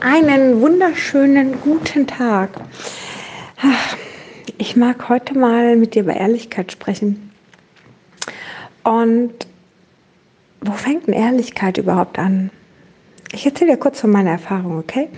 Einen wunderschönen guten Tag. Ich mag heute mal mit dir über Ehrlichkeit sprechen. Und wo fängt denn Ehrlichkeit überhaupt an? Ich erzähle dir kurz von meiner Erfahrung, okay?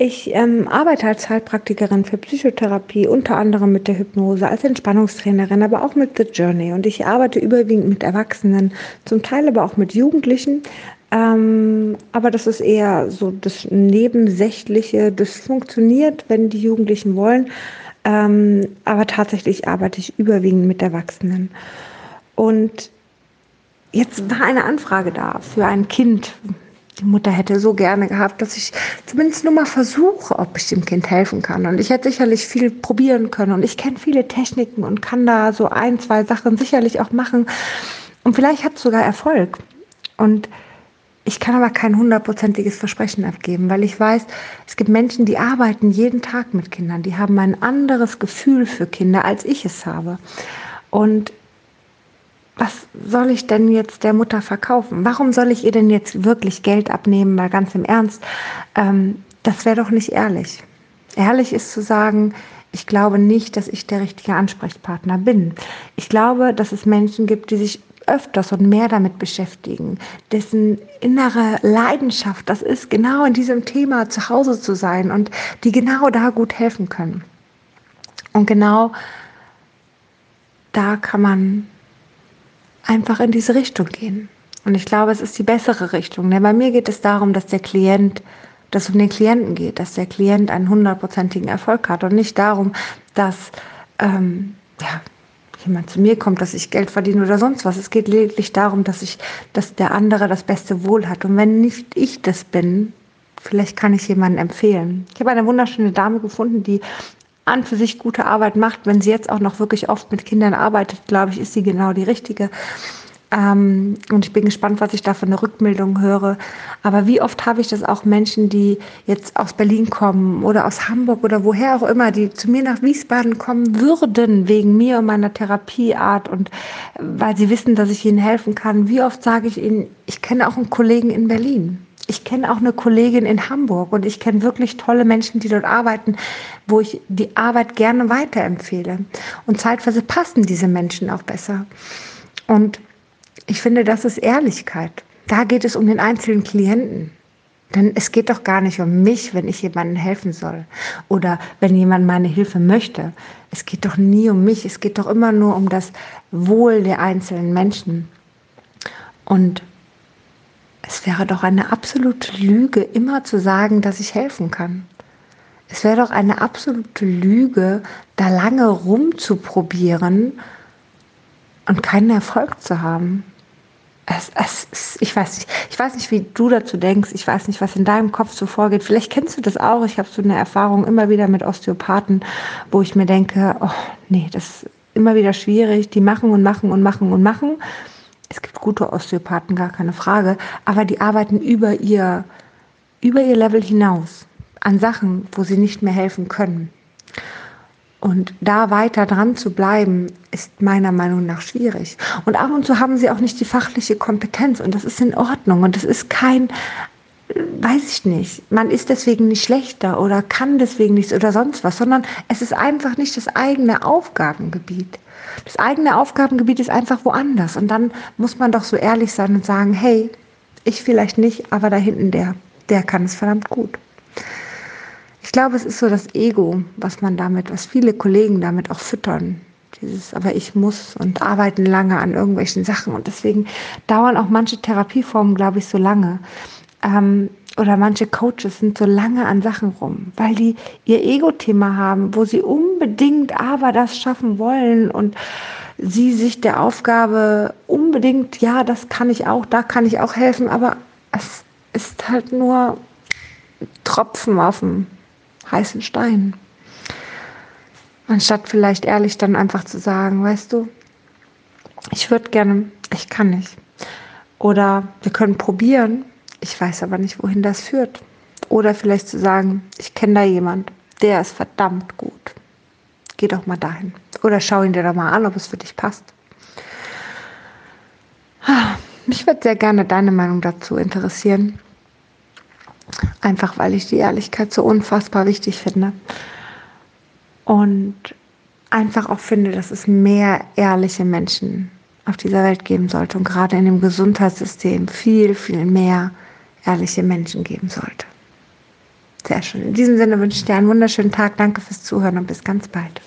Ich ähm, arbeite als Heilpraktikerin für Psychotherapie, unter anderem mit der Hypnose, als Entspannungstrainerin, aber auch mit The Journey. Und ich arbeite überwiegend mit Erwachsenen, zum Teil aber auch mit Jugendlichen, ähm, aber das ist eher so das Nebensächliche. Das funktioniert, wenn die Jugendlichen wollen. Ähm, aber tatsächlich arbeite ich überwiegend mit Erwachsenen. Und jetzt war eine Anfrage da für ein Kind. Die Mutter hätte so gerne gehabt, dass ich zumindest nur mal versuche, ob ich dem Kind helfen kann. Und ich hätte sicherlich viel probieren können. Und ich kenne viele Techniken und kann da so ein, zwei Sachen sicherlich auch machen. Und vielleicht hat es sogar Erfolg. Und ich kann aber kein hundertprozentiges Versprechen abgeben, weil ich weiß, es gibt Menschen, die arbeiten jeden Tag mit Kindern, die haben ein anderes Gefühl für Kinder, als ich es habe. Und was soll ich denn jetzt der Mutter verkaufen? Warum soll ich ihr denn jetzt wirklich Geld abnehmen? Mal ganz im Ernst, ähm, das wäre doch nicht ehrlich. Ehrlich ist zu sagen, ich glaube nicht, dass ich der richtige Ansprechpartner bin. Ich glaube, dass es Menschen gibt, die sich öfters und mehr damit beschäftigen, dessen innere Leidenschaft das ist, genau in diesem Thema zu Hause zu sein und die genau da gut helfen können. Und genau da kann man einfach in diese Richtung gehen. Und ich glaube, es ist die bessere Richtung. Denn bei mir geht es darum, dass der Klient, dass es um den Klienten geht, dass der Klient einen hundertprozentigen Erfolg hat und nicht darum, dass ähm, ja, jemand zu mir kommt, dass ich Geld verdiene oder sonst was. Es geht lediglich darum, dass ich, dass der andere das beste Wohl hat. Und wenn nicht ich das bin, vielleicht kann ich jemanden empfehlen. Ich habe eine wunderschöne Dame gefunden, die an für sich gute Arbeit macht. Wenn sie jetzt auch noch wirklich oft mit Kindern arbeitet, glaube ich, ist sie genau die richtige. Ähm, und ich bin gespannt, was ich da für eine Rückmeldung höre. Aber wie oft habe ich das auch Menschen, die jetzt aus Berlin kommen oder aus Hamburg oder woher auch immer, die zu mir nach Wiesbaden kommen würden, wegen mir und meiner Therapieart und weil sie wissen, dass ich ihnen helfen kann. Wie oft sage ich ihnen, ich kenne auch einen Kollegen in Berlin. Ich kenne auch eine Kollegin in Hamburg und ich kenne wirklich tolle Menschen, die dort arbeiten, wo ich die Arbeit gerne weiterempfehle. Und zeitweise passen diese Menschen auch besser. Und ich finde, das ist Ehrlichkeit. Da geht es um den einzelnen Klienten. Denn es geht doch gar nicht um mich, wenn ich jemandem helfen soll oder wenn jemand meine Hilfe möchte. Es geht doch nie um mich, es geht doch immer nur um das Wohl der einzelnen Menschen. Und es wäre doch eine absolute Lüge, immer zu sagen, dass ich helfen kann. Es wäre doch eine absolute Lüge, da lange rumzuprobieren und keinen Erfolg zu haben es, es, ich, weiß nicht, ich weiß nicht, wie du dazu denkst. Ich weiß nicht, was in deinem Kopf so vorgeht. Vielleicht kennst du das auch. Ich habe so eine Erfahrung immer wieder mit Osteopathen, wo ich mir denke, oh nee, das ist immer wieder schwierig. Die machen und machen und machen und machen. Es gibt gute Osteopathen, gar keine Frage. Aber die arbeiten über ihr, über ihr Level hinaus an Sachen, wo sie nicht mehr helfen können. Und da weiter dran zu bleiben, ist meiner Meinung nach schwierig. Und ab und zu haben sie auch nicht die fachliche Kompetenz und das ist in Ordnung und das ist kein, weiß ich nicht, man ist deswegen nicht schlechter oder kann deswegen nichts oder sonst was, sondern es ist einfach nicht das eigene Aufgabengebiet. Das eigene Aufgabengebiet ist einfach woanders und dann muss man doch so ehrlich sein und sagen, hey, ich vielleicht nicht, aber da hinten der, der kann es verdammt gut. Ich glaube, es ist so das Ego, was man damit, was viele Kollegen damit auch füttern. Dieses, aber ich muss und arbeiten lange an irgendwelchen Sachen und deswegen dauern auch manche Therapieformen, glaube ich, so lange. Ähm, oder manche Coaches sind so lange an Sachen rum, weil die ihr Ego-Thema haben, wo sie unbedingt aber das schaffen wollen und sie sich der Aufgabe unbedingt, ja, das kann ich auch, da kann ich auch helfen, aber es ist halt nur Tropfen auf dem heißen Stein. Anstatt vielleicht ehrlich dann einfach zu sagen, weißt du, ich würde gerne, ich kann nicht. Oder wir können probieren, ich weiß aber nicht, wohin das führt. Oder vielleicht zu sagen, ich kenne da jemand, der ist verdammt gut. Geh doch mal dahin. Oder schau ihn dir doch mal an, ob es für dich passt. Mich würde sehr gerne deine Meinung dazu interessieren. Einfach weil ich die Ehrlichkeit so unfassbar wichtig finde. Und einfach auch finde, dass es mehr ehrliche Menschen auf dieser Welt geben sollte und gerade in dem Gesundheitssystem viel, viel mehr ehrliche Menschen geben sollte. Sehr schön. In diesem Sinne wünsche ich dir einen wunderschönen Tag. Danke fürs Zuhören und bis ganz bald.